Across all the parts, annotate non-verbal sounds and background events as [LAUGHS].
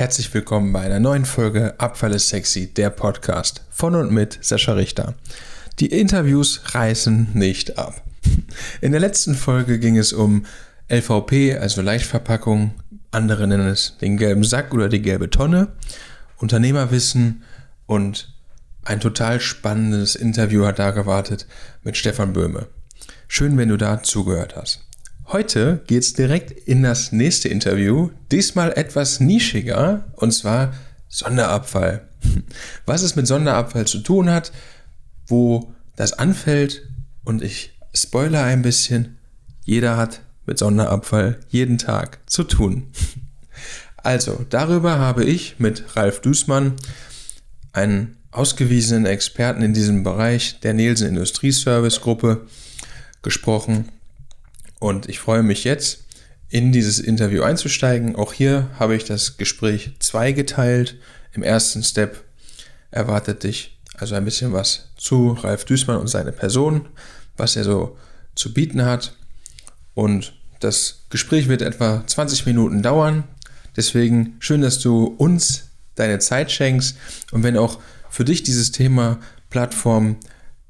Herzlich willkommen bei einer neuen Folge Abfall ist sexy, der Podcast von und mit Sascha Richter. Die Interviews reißen nicht ab. In der letzten Folge ging es um LVP, also Leichtverpackung, andere nennen es den gelben Sack oder die gelbe Tonne, Unternehmerwissen und ein total spannendes Interview hat da gewartet mit Stefan Böhme. Schön, wenn du da zugehört hast. Heute geht es direkt in das nächste Interview, diesmal etwas nischiger, und zwar Sonderabfall. [LAUGHS] Was es mit Sonderabfall zu tun hat, wo das anfällt, und ich spoiler ein bisschen, jeder hat mit Sonderabfall jeden Tag zu tun. [LAUGHS] Also, darüber habe ich mit Ralf Dußmann, einen ausgewiesenen Experten in diesem Bereich der Nielsen Industrieservice Gruppe, gesprochen und ich freue mich jetzt, in dieses Interview einzusteigen. Auch hier habe ich das Gespräch zweigeteilt. Im ersten Step erwartet dich also ein bisschen was zu Ralf Düßmann und seine Person, was er so zu bieten hat. Und das Gespräch wird etwa 20 Minuten dauern. Deswegen schön, dass du uns deine Zeit schenkst. Und wenn auch für dich dieses Thema Plattform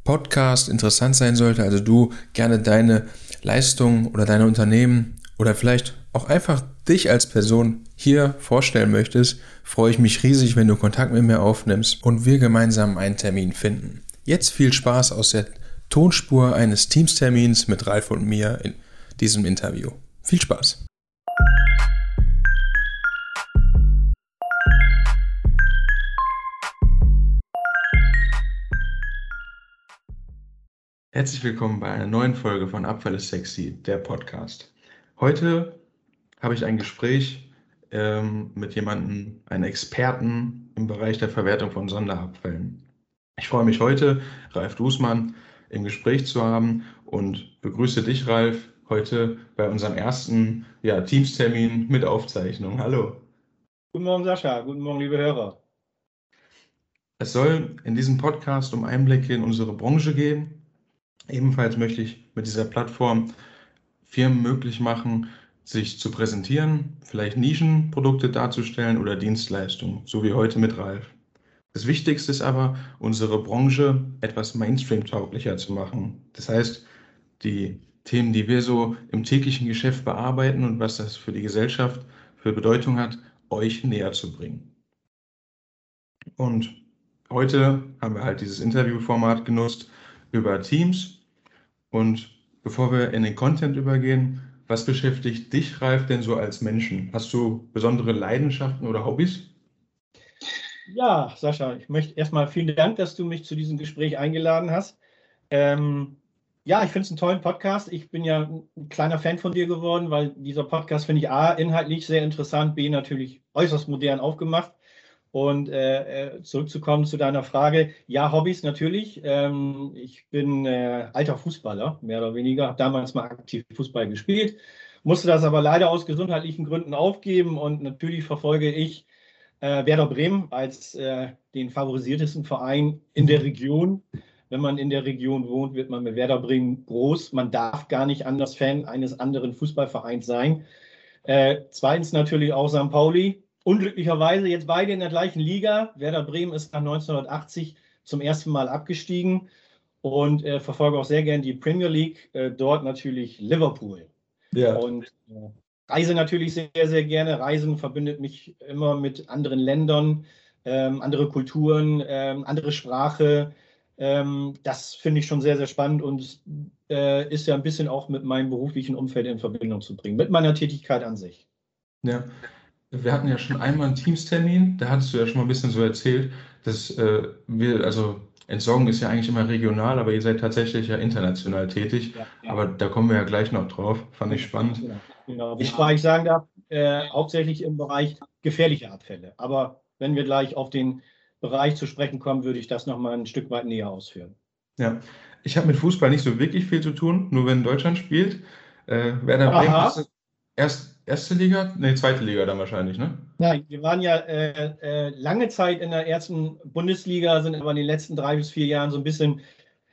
Podcast interessant sein sollte, also du gerne deine Leistung oder deine Unternehmen oder vielleicht auch einfach dich als Person hier vorstellen möchtest, freue ich mich riesig, wenn du Kontakt mit mir aufnimmst und wir gemeinsam einen Termin finden. Jetzt viel Spaß aus der Tonspur eines Teamstermins mit Ralf und mir in diesem Interview. Viel Spaß! Herzlich willkommen bei einer neuen Folge von Abfall ist sexy, der Podcast. Heute habe ich ein Gespräch ähm, mit jemandem, einem Experten im Bereich der Verwertung von Sonderabfällen. Ich freue mich heute, Ralf Dußmann im Gespräch zu haben und begrüße dich, Ralf, heute bei unserem ersten ja, Teamstermin mit Aufzeichnung. Hallo. Guten Morgen, Sascha. Guten Morgen, liebe Hörer. Es soll in diesem Podcast um Einblicke in unsere Branche gehen, Ebenfalls möchte ich mit dieser Plattform Firmen möglich machen, sich zu präsentieren, vielleicht Nischenprodukte darzustellen oder Dienstleistungen, so wie heute mit Ralf. Das Wichtigste ist aber, unsere Branche etwas Mainstream-tauglicher zu machen. Das heißt, die Themen, die wir so im täglichen Geschäft bearbeiten und was das für die Gesellschaft für Bedeutung hat, euch näher zu bringen. Und heute haben wir halt dieses Interviewformat genutzt über Teams und bevor wir in den Content übergehen, was beschäftigt dich, Ralf, denn so als Menschen? Hast du besondere Leidenschaften oder Hobbys? Ja, Sascha, ich möchte erstmal vielen Dank, dass du mich zu diesem Gespräch eingeladen hast. Ähm, ja, ich finde es einen tollen Podcast. Ich bin ja ein kleiner Fan von dir geworden, weil dieser Podcast finde ich A, inhaltlich sehr interessant, B, natürlich äußerst modern aufgemacht. Und äh, äh, zurückzukommen zu deiner Frage, ja, Hobbys natürlich. Ähm, ich bin äh, alter Fußballer, mehr oder weniger, habe damals mal aktiv Fußball gespielt, musste das aber leider aus gesundheitlichen Gründen aufgeben und natürlich verfolge ich äh, Werder Bremen als äh, den favorisiertesten Verein in der Region. Wenn man in der Region wohnt, wird man mit Werder Bremen groß. Man darf gar nicht anders Fan eines anderen Fußballvereins sein. Äh, zweitens natürlich auch St. Pauli, unglücklicherweise jetzt beide in der gleichen Liga. Werder Bremen ist nach 1980 zum ersten Mal abgestiegen und äh, verfolge auch sehr gern die Premier League. Äh, dort natürlich Liverpool. Ja. Und äh, reise natürlich sehr, sehr gerne. Reisen verbindet mich immer mit anderen Ländern, ähm, andere Kulturen, ähm, andere Sprache. Ähm, das finde ich schon sehr, sehr spannend und äh, ist ja ein bisschen auch mit meinem beruflichen Umfeld in Verbindung zu bringen, mit meiner Tätigkeit an sich. Ja, wir hatten ja schon einmal einen Teamstermin, da hattest du ja schon mal ein bisschen so erzählt, dass äh, wir, also Entsorgung ist ja eigentlich immer regional, aber ihr seid tatsächlich ja international tätig. Ja, ja. Aber da kommen wir ja gleich noch drauf. Fand ich spannend. Genau. genau. Ich, ich sagen darf, äh, hauptsächlich im Bereich gefährliche Abfälle. Aber wenn wir gleich auf den Bereich zu sprechen kommen, würde ich das nochmal ein Stück weit näher ausführen. Ja, ich habe mit Fußball nicht so wirklich viel zu tun, nur wenn Deutschland spielt. Äh, Werder Bremen ist erst erste Liga? Ne, zweite Liga dann wahrscheinlich, ne? Nein, wir waren ja äh, äh, lange Zeit in der ersten Bundesliga, sind aber in den letzten drei bis vier Jahren so ein bisschen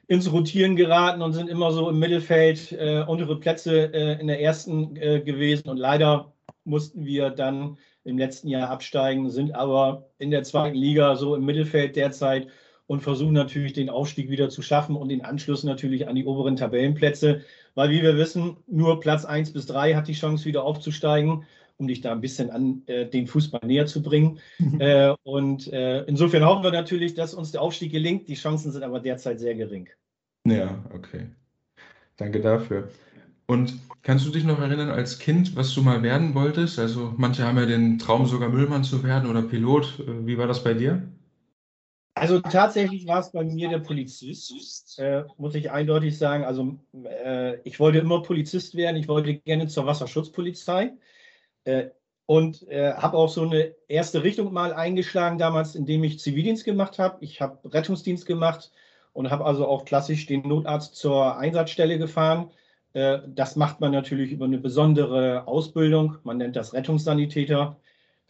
ins Rotieren geraten und sind immer so im Mittelfeld äh, untere Plätze äh, in der ersten äh, gewesen. Und leider mussten wir dann im letzten Jahr absteigen, sind aber in der zweiten Liga so im Mittelfeld derzeit und versuchen natürlich den Aufstieg wieder zu schaffen und den Anschluss natürlich an die oberen Tabellenplätze, weil wie wir wissen, nur Platz 1 bis 3 hat die Chance wieder aufzusteigen, um dich da ein bisschen an äh, den Fußball näher zu bringen. äh, und äh, insofern hoffen wir natürlich, dass uns der Aufstieg gelingt. Die Chancen sind aber derzeit sehr gering. Ja, okay. Danke dafür. Und kannst du dich noch erinnern als Kind, was du mal werden wolltest? Also manche haben ja den Traum, sogar Müllmann zu werden oder Pilot. Äh, wie war das bei dir? Also tatsächlich war es bei mir der Polizist, äh, muss ich eindeutig sagen. Also äh, ich wollte immer Polizist werden, ich wollte gerne zur Wasserschutzpolizei äh, und äh, habe auch so eine erste Richtung mal eingeschlagen damals, indem ich Zivildienst gemacht habe. Ich habe Rettungsdienst gemacht und habe also auch klassisch den Notarzt zur Einsatzstelle gefahren. Äh, das macht man natürlich über eine besondere Ausbildung. Man nennt das Rettungssanitäter.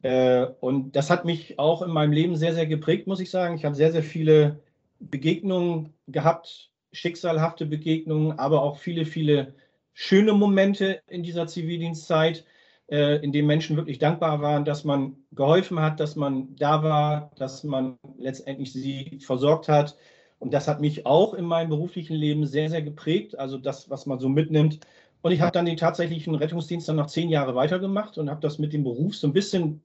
Äh, und das hat mich auch in meinem Leben sehr, sehr geprägt, muss ich sagen. Ich habe sehr, sehr viele Begegnungen gehabt, schicksalhafte Begegnungen, aber auch viele, viele schöne Momente in dieser Zivildienstzeit, äh, in denen Menschen wirklich dankbar waren, dass man geholfen hat, dass man da war, dass man letztendlich sie versorgt hat. Und das hat mich auch in meinem beruflichen Leben sehr, sehr geprägt. Also das, was man so mitnimmt. Und ich habe dann den tatsächlichen Rettungsdienst dann noch zehn Jahre weitergemacht und habe das mit dem Beruf so ein bisschen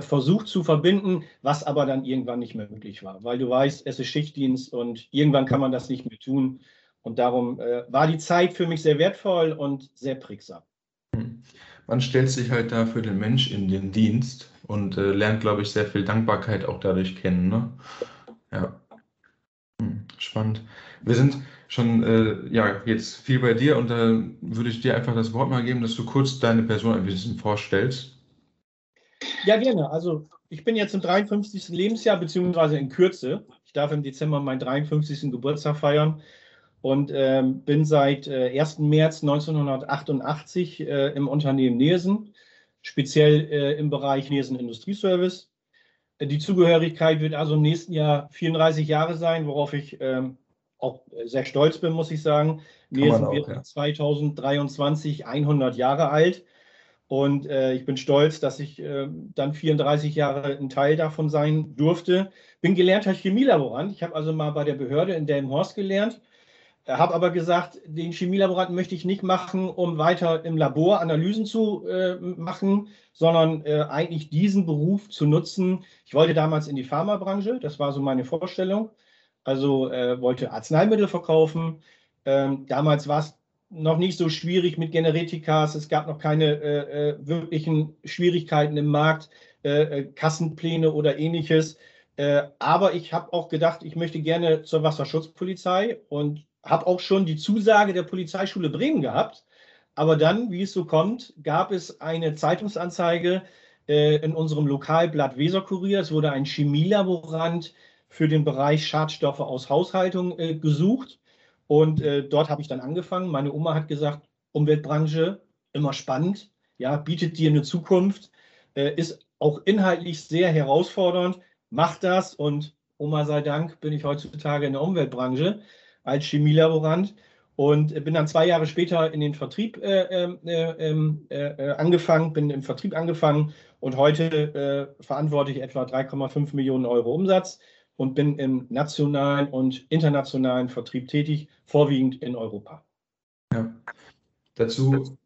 versucht zu verbinden, was aber dann irgendwann nicht mehr möglich war, weil du weißt, es ist Schichtdienst und irgendwann kann man das nicht mehr tun. Und darum äh, war die Zeit für mich sehr wertvoll und sehr prägsam. Hm. Man stellt sich halt da für den Mensch in den Dienst und äh, lernt, glaube ich, sehr viel Dankbarkeit auch dadurch kennen. Ne? Ja. Hm, spannend. Wir sind schon äh, ja, jetzt viel bei dir und da würde ich dir einfach das Wort mal geben, dass du kurz deine Person ein bisschen vorstellst. Ja, gerne. Also ich bin jetzt im 53. Lebensjahr, beziehungsweise in Kürze. Ich darf im Dezember meinen 53. Geburtstag feiern und ähm, bin seit äh, 1. März 1988 äh, im Unternehmen Nielsen, speziell äh, im Bereich Nielsen Industrieservice. Äh, die Zugehörigkeit wird also im nächsten Jahr 34 Jahre sein, worauf ich ähm, auch sehr stolz bin, muss ich sagen. Nielsen wird ja. 2023 100 Jahre alt. Und äh, ich bin stolz, dass ich äh, dann 34 Jahre ein Teil davon sein durfte. Bin gelernter Chemielaborant. Ich habe also mal bei der Behörde in Delmenhorst gelernt. Äh, habe aber gesagt, den Chemielaboranten möchte ich nicht machen, um weiter im Labor Analysen zu äh, machen, sondern äh, eigentlich diesen Beruf zu nutzen. Ich wollte damals in die Pharmabranche, das war so meine Vorstellung. Also äh, wollte Arzneimittel verkaufen. Ähm, damals war es noch nicht so schwierig mit Generetikas. Es gab noch keine äh, äh, wirklichen Schwierigkeiten im Markt, äh, äh Kassenpläne oder ähnliches. Äh, aber ich habe auch gedacht, ich möchte gerne zur Wasserschutzpolizei und habe auch schon die Zusage der Polizeischule Bremen gehabt. Aber dann, wie es so kommt, gab es eine Zeitungsanzeige äh, in unserem Lokalblatt Weserkurier. Es wurde ein Chemielaborant für den Bereich Schadstoffe aus Haushaltung gesucht. Und äh, dort habe ich dann angefangen. Meine Oma hat gesagt, Umweltbranche, immer spannend, ja, bietet dir eine Zukunft, äh, ist auch inhaltlich sehr herausfordernd, mach das und Oma sei Dank bin ich heutzutage in der Umweltbranche als Chemielaborant und bin dann zwei Jahre später in den Vertrieb äh, ähm, äh, ähm, äh, angefangen, bin im Vertrieb angefangen und heute äh, verantworte ich etwa 3,5 Millionen Euro Umsatz und bin im nationalen und internationalen Vertrieb tätig, vorwiegend in Europa. Ja, dazu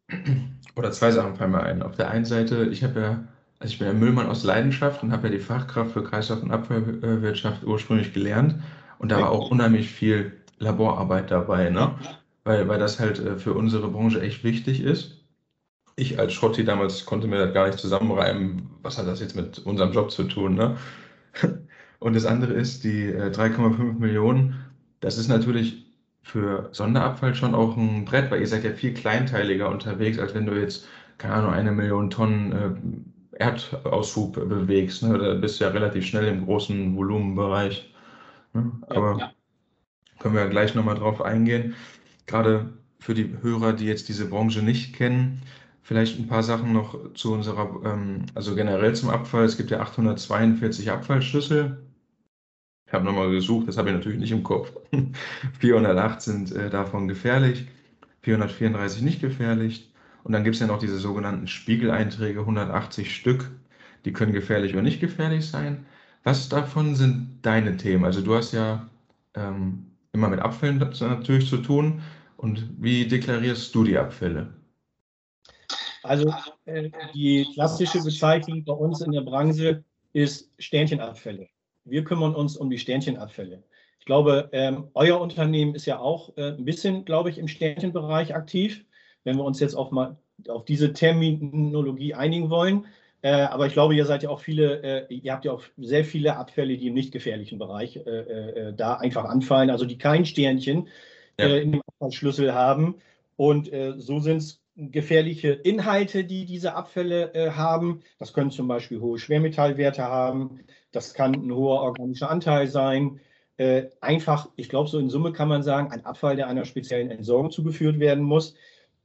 oder zwei Sachen fallen mir ein. Auf der einen Seite, ich habe ja, also ich bin ja Müllmann aus Leidenschaft und habe ja die Fachkraft für Kreislauf- und Abfallwirtschaft ursprünglich gelernt und da war auch unheimlich viel Laborarbeit dabei, ne? Weil, weil das halt äh, für unsere Branche echt wichtig ist. Ich als Schrotti damals konnte mir das gar nicht zusammenreimen, was hat das jetzt mit unserem Job zu tun, ne? Und das andere ist, die äh, 3,5 Millionen, das ist natürlich für Sonderabfall schon auch ein Brett, weil ihr seid ja viel kleinteiliger unterwegs, als wenn du jetzt, keine Ahnung, eine Million Tonnen äh, Erdaushub bewegst. Ne? Da bist du ja relativ schnell im großen Volumenbereich. Ne? Aber ja. können wir ja gleich nochmal drauf eingehen. Gerade für die Hörer, die jetzt diese Branche nicht kennen, Vielleicht ein paar Sachen noch zu unserer, ähm, also generell zum Abfall. Es gibt ja 842 Abfallschlüssel. Ich habe nochmal gesucht, das habe ich natürlich nicht im Kopf. [LAUGHS] 408 sind äh, davon gefährlich, 434 nicht gefährlich Und dann gibt es ja noch diese sogenannten Spiegeleinträge, 180 Stück. Die können gefährlich oder nicht gefährlich sein. Was davon sind deine Themen? Also du hast ja ähm, immer mit Abfällen natürlich zu tun. Und wie deklarierst du die Abfälle? Also äh, die klassische Bezeichnung bei uns in der Branche ist Sternchenabfälle. Wir kümmern uns um die Sternchenabfälle. Ich glaube, ähm, euer Unternehmen ist ja auch äh, ein bisschen, glaube ich, im Sternchenbereich aktiv, wenn wir uns jetzt auch mal auf diese Terminologie einigen wollen. Äh, aber ich glaube, ihr seid ja auch viele, äh, ihr habt ja auch sehr viele Abfälle, die im nicht gefährlichen Bereich äh, da einfach anfallen, also die kein Sternchen ja. in dem Abfallschlüssel haben. Und so sind es gefährliche Inhalte, die diese Abfälle äh, haben. Das können zum Beispiel hohe Schwermetallwerte haben. Das kann ein hoher organischer Anteil sein. Äh, einfach, ich glaube, so in Summe kann man sagen, ein Abfall, der einer speziellen Entsorgung zugeführt werden muss.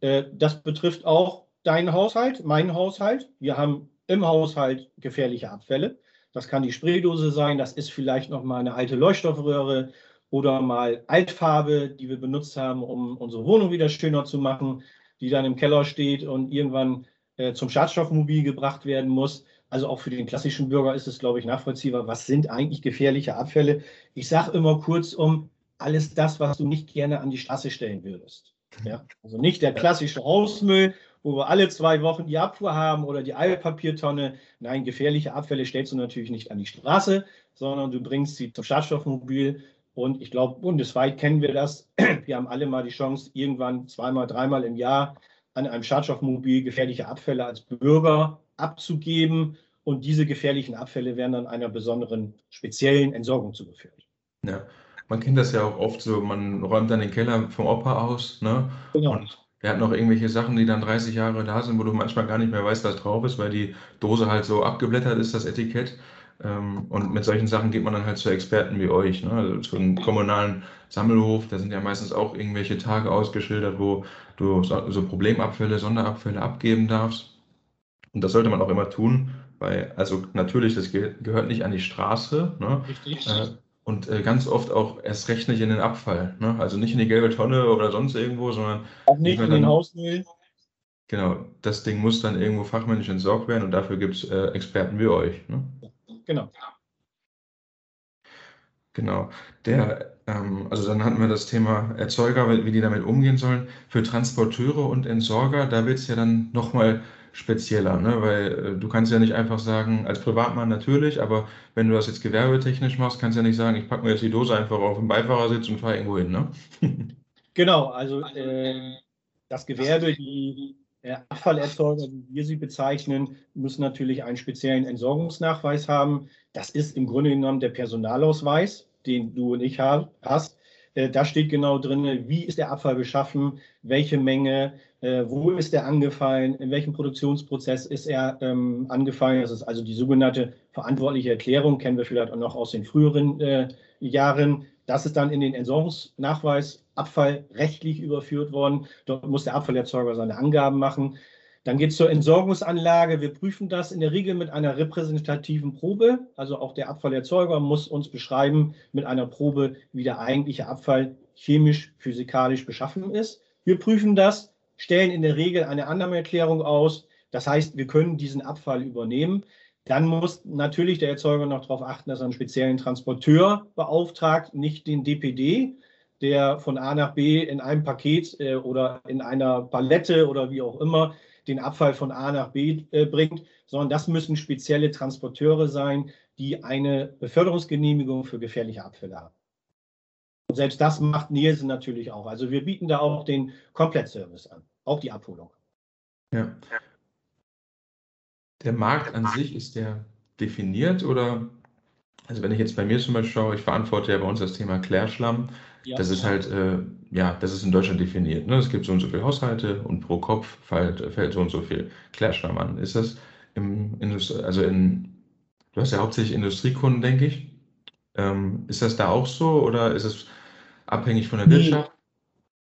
Äh, das betrifft auch deinen Haushalt, meinen Haushalt. Wir haben im Haushalt gefährliche Abfälle. Das kann die Spraydose sein, das ist vielleicht noch mal eine alte Leuchtstoffröhre oder mal Altfarbe, die wir benutzt haben, um unsere Wohnung wieder schöner zu machen die dann im Keller steht und irgendwann äh, zum Schadstoffmobil gebracht werden muss. Also auch für den klassischen Bürger ist es, glaube ich, nachvollziehbar. Was sind eigentlich gefährliche Abfälle? Ich sage immer kurz um alles das, was du nicht gerne an die Straße stellen würdest. Ja? Also nicht der klassische Hausmüll, wo wir alle zwei Wochen die Abfuhr haben oder die Altpapiertonne. Nein, gefährliche Abfälle stellst du natürlich nicht an die Straße, sondern du bringst sie zum Schadstoffmobil und ich glaube, bundesweit kennen wir das. [CLEARS THROAT] Wir haben alle mal die Chance, irgendwann zweimal, dreimal im Jahr an einem Schadstoffmobil gefährliche Abfälle als Bürger abzugeben. Und diese gefährlichen Abfälle werden dann einer besonderen, speziellen Entsorgung zugeführt. Ja, man kennt das ja auch oft so, man räumt dann den Keller vom Opa aus, ne? Genau. Und er hat noch irgendwelche Sachen, die dann 30 Jahre da sind, wo du manchmal gar nicht mehr weißt, was drauf ist, weil die Dose halt so abgeblättert ist, das Etikett. Ähm, und mit solchen Sachen geht man dann halt zu Experten wie euch, ne? also zu einem kommunalen Sammelhof. Da sind ja meistens auch irgendwelche Tage ausgeschildert, wo du so Problemabfälle, Sonderabfälle abgeben darfst. Und das sollte man auch immer tun, weil, also natürlich, das gehört nicht an die Straße. Ne? Richtig. Äh, und äh, ganz oft auch erst recht nicht in den Abfall. Ne? Also nicht in die gelbe Tonne oder sonst irgendwo, sondern. Auch nicht in den Hausmüll. Genau, das Ding muss dann irgendwo fachmännisch entsorgt werden und dafür gibt es äh, Experten wie euch. Ne? Genau. Genau. Der, ähm, also dann hatten wir das Thema Erzeuger, wie die damit umgehen sollen. Für Transporteure und Entsorger, da wird es ja dann nochmal spezieller, ne? weil äh, du kannst ja nicht einfach sagen, als Privatmann natürlich, aber wenn du das jetzt gewerbetechnisch machst, kannst du ja nicht sagen, ich packe mir jetzt die Dose einfach auf den Beifahrersitz und fahre irgendwo hin. Ne? [LAUGHS] genau, also äh, das Gewerbe, die Abfallerzeuger, wie wir sie bezeichnen, müssen natürlich einen speziellen Entsorgungsnachweis haben. Das ist im Grunde genommen der Personalausweis, den du und ich hast. Äh, da steht genau drin, wie ist der Abfall beschaffen, welche Menge, äh, wo ist er angefallen, in welchem Produktionsprozess ist er ähm, angefallen. Das ist also die sogenannte verantwortliche Erklärung, kennen wir vielleicht auch noch aus den früheren äh, Jahren. Das ist dann in den Entsorgungsnachweis Abfall rechtlich überführt worden. Dort muss der Abfallerzeuger seine Angaben machen. Dann geht es zur Entsorgungsanlage. Wir prüfen das in der Regel mit einer repräsentativen Probe. Also auch der Abfallerzeuger muss uns beschreiben mit einer Probe, wie der eigentliche Abfall chemisch, physikalisch beschaffen ist. Wir prüfen das, stellen in der Regel eine Annahmeerklärung aus. Das heißt, wir können diesen Abfall übernehmen. Dann muss natürlich der Erzeuger noch darauf achten, dass er einen speziellen Transporteur beauftragt, nicht den DPD, der von A nach B in einem Paket äh, oder in einer Palette oder wie auch immer den Abfall von A nach B äh, bringt, sondern das müssen spezielle Transporteure sein, die eine Beförderungsgenehmigung für gefährliche Abfälle haben. Und selbst das macht Nielsen natürlich auch. Also wir bieten da auch den Komplettservice an, auch die Abholung. Ja. Der Markt an sich, ist der definiert oder, also wenn ich jetzt bei mir zum Beispiel schaue, ich verantworte ja bei uns das Thema Klärschlamm. Ja. Das ist halt, äh, ja, das ist in Deutschland definiert. Ne? Es gibt so und so viele Haushalte und pro Kopf fällt, fällt so und so viel Klärschlamm an. Ist das im Indust also in, du hast ja hauptsächlich Industriekunden, denke ich. Ähm, ist das da auch so oder ist es abhängig von der nee. Wirtschaft?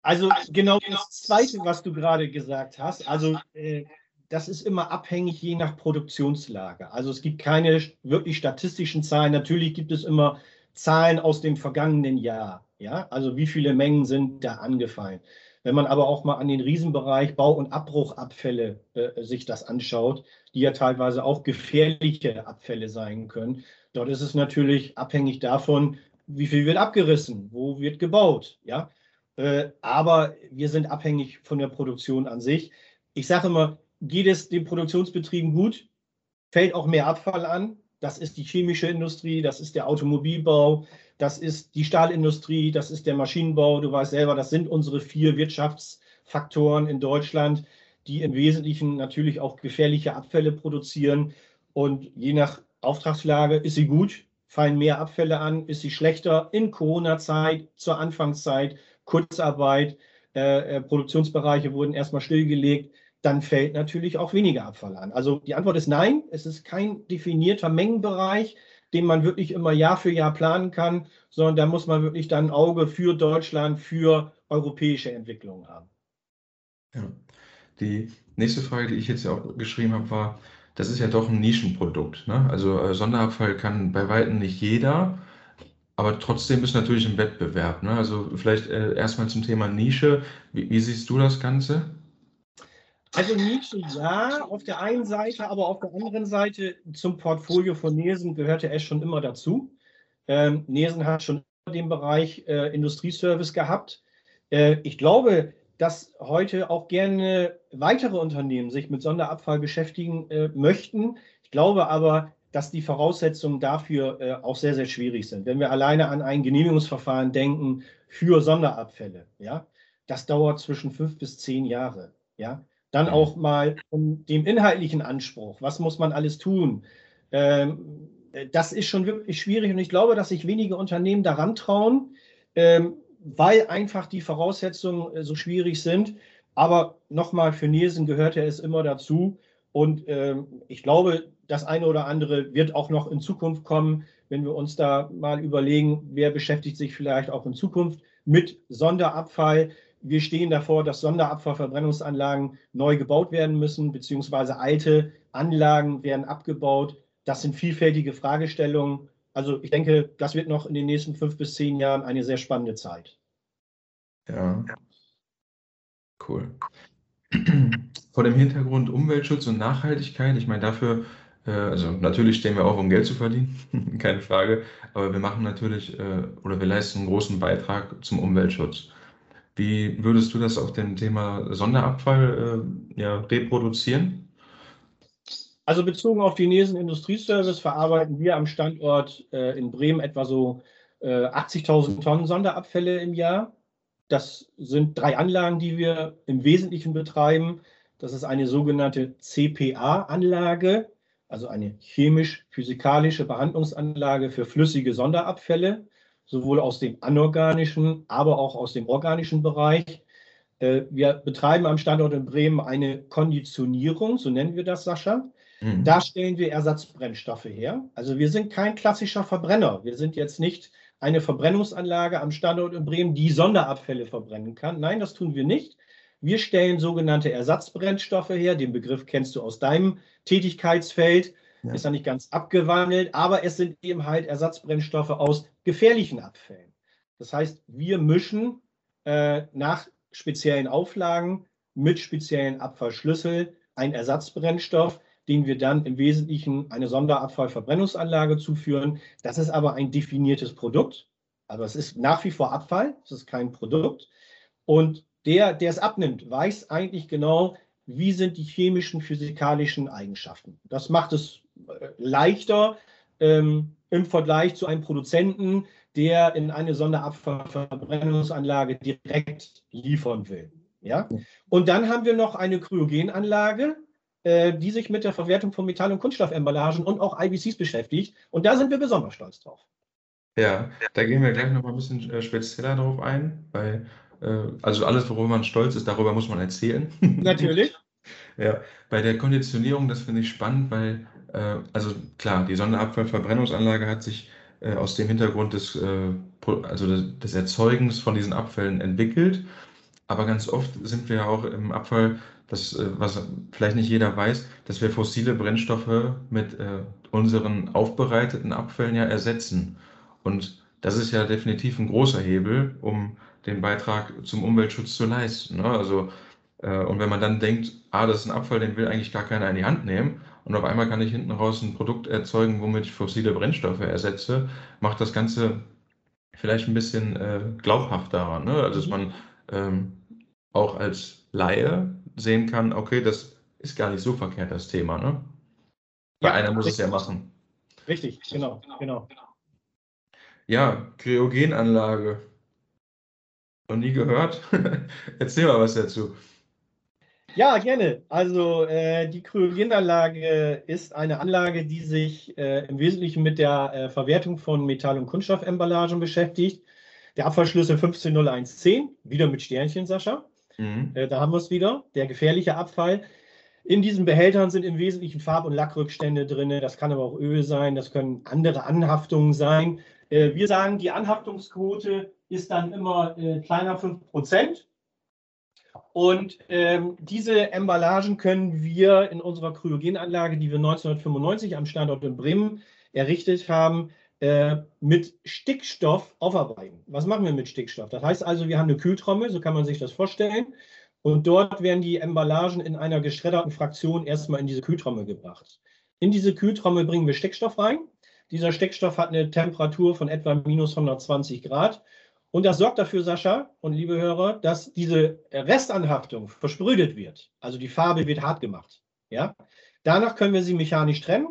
Also genau das Zweite, was du gerade gesagt hast. Also äh, das ist immer abhängig je nach Produktionslage. Also es gibt keine wirklich statistischen Zahlen. Natürlich gibt es immer Zahlen aus dem vergangenen Jahr. Ja, also wie viele Mengen sind da angefallen. Wenn man aber auch mal an den Riesenbereich Bau- und Abbruchabfälle äh, sich das anschaut, die ja teilweise auch gefährliche Abfälle sein können, dort ist es natürlich abhängig davon, wie viel wird abgerissen, wo wird gebaut, ja. Äh, aber wir sind abhängig von der Produktion an sich. Ich sage immer, geht es den Produktionsbetrieben gut, fällt auch mehr Abfall an. Das ist die chemische Industrie, das ist der Automobilbau, das ist die Stahlindustrie, das ist der Maschinenbau. Du weißt selber, das sind unsere vier Wirtschaftsfaktoren in Deutschland, die im Wesentlichen natürlich auch gefährliche Abfälle produzieren. Und je nach Auftragslage ist sie gut, fallen mehr Abfälle an, ist sie schlechter in Corona-Zeit, zur Anfangszeit, Kurzarbeit, äh, äh Produktionsbereiche wurden erstmal stillgelegt dann fällt natürlich auch weniger Abfall an. Also die Antwort ist nein, es ist kein definierter Mengenbereich, den man wirklich immer Jahr für Jahr planen kann, sondern da muss man wirklich dann ein Auge für Deutschland, für europäische Entwicklungen haben. Ja. Die nächste Frage, die ich jetzt ja auch geschrieben habe, war, das ist ja doch ein Nischenprodukt. Ne? Also äh, Sonderabfall kann bei weitem nicht jeder, aber trotzdem ist natürlich ein Wettbewerb. Ne? Also vielleicht äh, erstmal zum Thema Nische. Wie, wie siehst du das Ganze? Also Nische ja, auf der einen Seite, aber auf der anderen Seite zum Portfolio von Nesen gehörte es schon immer dazu. Ähm, Nesen hat schon immer den Bereich äh, Industrieservice gehabt. Äh, ich glaube, dass heute auch gerne weitere Unternehmen sich mit Sonderabfall beschäftigen äh, möchten. Ich glaube aber, dass die Voraussetzungen dafür äh, auch sehr, sehr schwierig sind. Wenn wir alleine an ein Genehmigungsverfahren denken für Sonderabfälle, ja, das dauert zwischen fünf bis zehn Jahre. Ja, dann auch mal um dem inhaltlichen Anspruch. Was muss man alles tun? Ähm, das ist schon wirklich schwierig und ich glaube, dass sich wenige Unternehmen daran trauen, ähm, weil einfach die Voraussetzungen äh, so schwierig sind. Aber nochmal, für Nielsen gehörte es immer dazu. Und ähm, ich glaube, das eine oder andere wird auch noch in Zukunft kommen, wenn wir uns da mal überlegen, wer beschäftigt sich vielleicht auch in Zukunft mit Sonderabfall. Wir stehen davor, dass Sonderabfallverbrennungsanlagen neu gebaut werden müssen, beziehungsweise alte Anlagen werden abgebaut. Das sind vielfältige Fragestellungen. Also ich denke, das wird noch in den nächsten fünf bis zehn Jahren eine sehr spannende Zeit. Ja, cool. Vor dem Hintergrund Umweltschutz und Nachhaltigkeit, ich meine, dafür, äh, also natürlich stehen wir auf, um Geld zu verdienen, [LAUGHS] keine Frage, aber wir machen natürlich äh, oder wir leisten einen großen Beitrag zum Umweltschutz. Wie würdest du das auf dem Thema Sonderabfall äh, ja, reproduzieren? Also bezogen auf die Nesen Industrieservice verarbeiten wir am Standort äh, in Bremen etwa so äh, 80.000 Tonnen Sonderabfälle im Jahr. Das sind drei Anlagen, die wir im Wesentlichen betreiben. Das ist eine sogenannte CPA-Anlage, also eine chemisch-physikalische Behandlungsanlage für flüssige Sonderabfälle sowohl aus dem anorganischen, aber auch aus dem organischen Bereich. Äh, wir betreiben am Standort in Bremen eine Konditionierung, so nennen wir das, Sascha. Mhm. Da stellen wir Ersatzbrennstoffe her. Also wir sind kein klassischer Verbrenner. Wir sind jetzt nicht eine Verbrennungsanlage am Standort in Bremen, die Sonderabfälle verbrennen kann. Nein, das tun wir nicht. Wir stellen sogenannte Ersatzbrennstoffe her. Den Begriff kennst du aus deinem Tätigkeitsfeld. Ja. Ist ja nicht ganz abgewandelt, aber es sind eben halt Ersatzbrennstoffe aus gefährlichen Abfällen. Das heißt, wir mischen äh, nach speziellen Auflagen mit speziellen Abfallschlüssel einen Ersatzbrennstoff, den wir dann im Wesentlichen eine Sonderabfallverbrennungsanlage zuführen. Das ist aber ein definiertes Produkt. Aber es ist nach wie vor Abfall, es ist kein Produkt. Und der, der es abnimmt, weiß eigentlich genau, wie sind die chemischen, physikalischen Eigenschaften. Das macht es leichter ähm, im Vergleich zu einem Produzenten, der in eine Sonderabfallverbrennungsanlage direkt liefern will. Ja? Und dann haben wir noch eine Kryogenanlage, äh, die sich mit der Verwertung von Metall- und Kunststoffemballagen und auch IBCs beschäftigt. Und da sind wir besonders stolz drauf. Ja, da gehen wir gleich noch mal ein bisschen äh, spezieller drauf ein, weil äh, also alles, worüber man stolz ist, darüber muss man erzählen. Natürlich. [LAUGHS] ja, bei der Konditionierung, das finde ich spannend, weil also klar, die Sonderabfallverbrennungsanlage hat sich äh, aus dem Hintergrund des, äh, also des, Erzeugens von diesen Abfällen entwickelt. Aber ganz oft sind wir ja auch im Abfall, das, was vielleicht nicht jeder weiß, dass wir fossile Brennstoffe mit unseren aufbereiteten Abfällen ja ersetzen. Und das ist ja definitiv ein großer Hebel, um den Beitrag zum Umweltschutz zu leisten. Ne? Also, äh, und wenn man dann denkt, ah, das ist ein Abfall, den will eigentlich gar keiner in die Hand nehmen, und auf einmal kann ich hinten raus ein Produkt erzeugen, womit ich fossile Brennstoffe ersetze, macht das Ganze vielleicht ein bisschen äh, glaubhafter. Ne? Also, dass mhm. man ähm, auch als Laie sehen kann, okay, das ist gar nicht so verkehrt, das Thema. Ne? Weil ja, einer muss richtig. es ja machen. Richtig, genau, genau. Ja, Kryogenanlage. Noch nie gehört? [LAUGHS] Erzähl mal was dazu. Ja, gerne. Also äh, die Kryogenanlage ist eine Anlage, die sich äh, im Wesentlichen mit der äh, Verwertung von Metall- und Kunststoffemballagen beschäftigt. Der Abfallschlüssel 150110, wieder mit Sternchen, Sascha. Mhm. Äh, da haben wir es wieder, der gefährliche Abfall. In diesen Behältern sind im Wesentlichen Farb- und Lackrückstände drin. Das kann aber auch Öl sein, das können andere Anhaftungen sein. Äh, wir sagen, die Anhaftungsquote ist dann immer äh, kleiner 5 Prozent. Und ähm, diese Emballagen können wir in unserer Kryogenanlage, die wir 1995 am Standort in Bremen errichtet haben, äh, mit Stickstoff aufarbeiten. Was machen wir mit Stickstoff? Das heißt also, wir haben eine Kühltrommel, so kann man sich das vorstellen. Und dort werden die Emballagen in einer geschredderten Fraktion erstmal in diese Kühltrommel gebracht. In diese Kühltrommel bringen wir Stickstoff rein. Dieser Stickstoff hat eine Temperatur von etwa minus 120 Grad und das sorgt dafür, Sascha und liebe Hörer, dass diese Restanhaftung versprüht wird. Also die Farbe wird hart gemacht. Ja? Danach können wir sie mechanisch trennen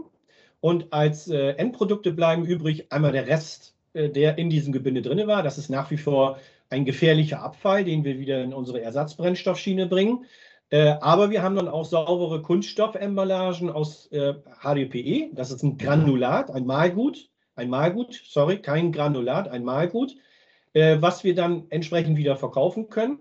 und als äh, Endprodukte bleiben übrig einmal der Rest, äh, der in diesem Gebinde drin war. Das ist nach wie vor ein gefährlicher Abfall, den wir wieder in unsere Ersatzbrennstoffschiene bringen. Äh, aber wir haben dann auch saubere Kunststoffemballagen aus HDPE. Äh, das ist ein Granulat, ein Malgut. Ein Malgut, sorry, kein Granulat, ein Malgut was wir dann entsprechend wieder verkaufen können.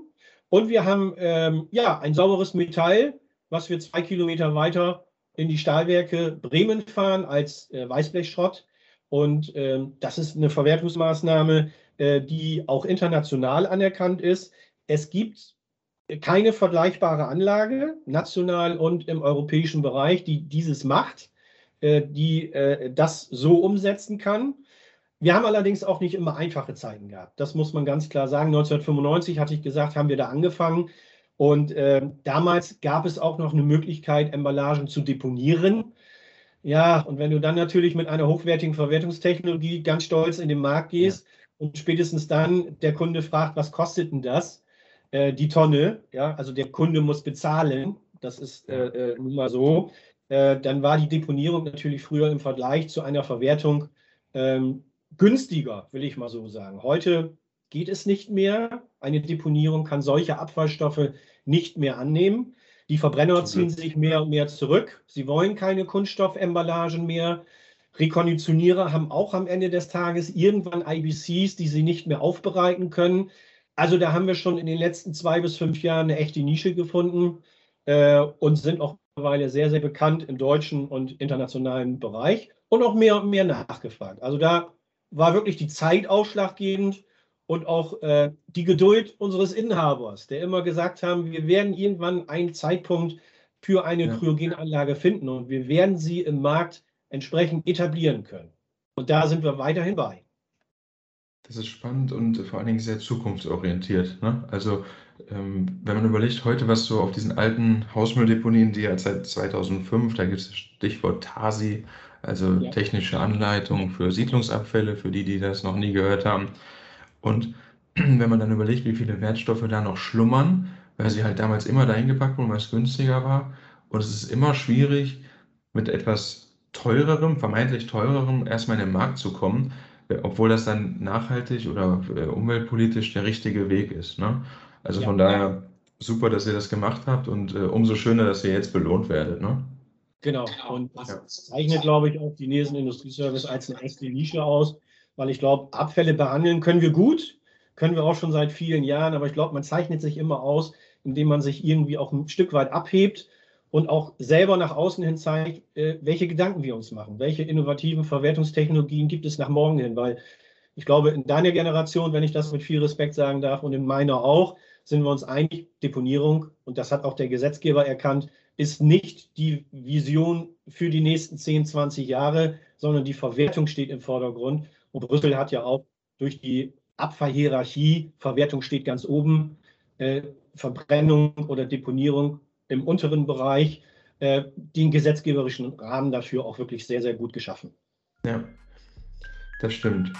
Und wir haben ähm, ja ein sauberes Metall, was wir zwei Kilometer weiter in die Stahlwerke Bremen fahren als äh, Weißblechschrott. Und ähm, das ist eine Verwertungsmaßnahme, äh, die auch international anerkannt ist. Es gibt keine vergleichbare Anlage, national und im europäischen Bereich, die dieses macht, äh, die äh, das so umsetzen kann. Wir haben allerdings auch nicht immer einfache Zeiten gehabt. Das muss man ganz klar sagen. 1995 hatte ich gesagt, haben wir da angefangen. Und äh, damals gab es auch noch eine Möglichkeit, Emballagen zu deponieren. Ja, und wenn du dann natürlich mit einer hochwertigen Verwertungstechnologie ganz stolz in den Markt gehst ja. und spätestens dann der Kunde fragt, was kostet denn das? Äh, die Tonne, ja, also der Kunde muss bezahlen, das ist äh, äh nun mal so. Äh, dann war die Deponierung natürlich früher im Vergleich zu einer Verwertung ähm, günstiger, will ich mal so sagen. Heute geht es nicht mehr. Eine Deponierung kann solche Abfallstoffe nicht mehr annehmen. Die Verbrenner ziehen sich mehr und mehr zurück. Sie wollen keine Kunststoffemballagen mehr. Rekonditionierer haben auch am Ende des Tages irgendwann IBCs, die sie nicht mehr aufbereiten können. Also da haben wir schon in den letzten zwei bis fünf Jahren eine echte Nische gefunden äh, und sind auch mittlerweile sehr, sehr bekannt im deutschen und internationalen Bereich und auch mehr und mehr nachgefragt. Also da war wirklich die Zeit ausschlaggebend und auch äh, die Geduld unseres Inhabers, der immer gesagt haben, wir werden irgendwann einen Zeitpunkt für eine ja. Kryogenanlage finden und wir werden sie im Markt entsprechend etablieren können. Und da sind wir weiterhin bei. Das ist spannend und vor allen Dingen sehr zukunftsorientiert. Ne? Also ähm, wenn man überlegt, heute was so auf diesen alten Hausmülldeponien, die ja seit 2005, da gibt es das Stichwort TASI, also ja. technische Anleitung für Siedlungsabfälle, für die, die das noch nie gehört haben. Und [CLEARS THROAT] wenn man dann überlegt, wie viele Wertstoffe da noch schlummern, weil sie halt damals immer dahin gepackt wurden, weil es günstiger war. Und es ist immer schwierig, mit etwas teurerem, vermeintlich teurerem erstmal in den Markt zu kommen, obwohl das dann nachhaltig oder äh, umweltpolitisch der richtige Weg ist. Ne? Also ja. von daher super, dass ihr das gemacht habt und äh, umso schöner, dass ihr jetzt belohnt werdet. Ne? Genau. genau. Und das ja. zeichnet, glaube ich, auch die Nesen Industrieservice als eine echte Nische aus, weil ich glaube, Abfälle behandeln können wir gut, können wir auch schon seit vielen Jahren, aber ich glaube, man zeichnet sich immer aus, indem man sich irgendwie auch ein Stück weit abhebt und auch selber nach außen hin zeigt, äh, welche Gedanken wir uns machen, welche innovativen Verwertungstechnologien gibt es nach morgen hin, weil ich glaube, in deiner Generation, wenn ich das mit viel Respekt sagen darf und in meiner auch, sind wir uns einig, Deponierung, und das hat auch der Gesetzgeber erkannt, ist nicht die Vision für die nächsten 10, 20 Jahre, sondern die Verwertung steht im Vordergrund. Und Brüssel hat ja auch durch die Abfallhierarchie, Verwertung steht ganz oben, äh, Verbrennung oder Deponierung im unteren Bereich, äh, den gesetzgeberischen Rahmen dafür auch wirklich sehr, sehr gut geschaffen. Ja, das stimmt.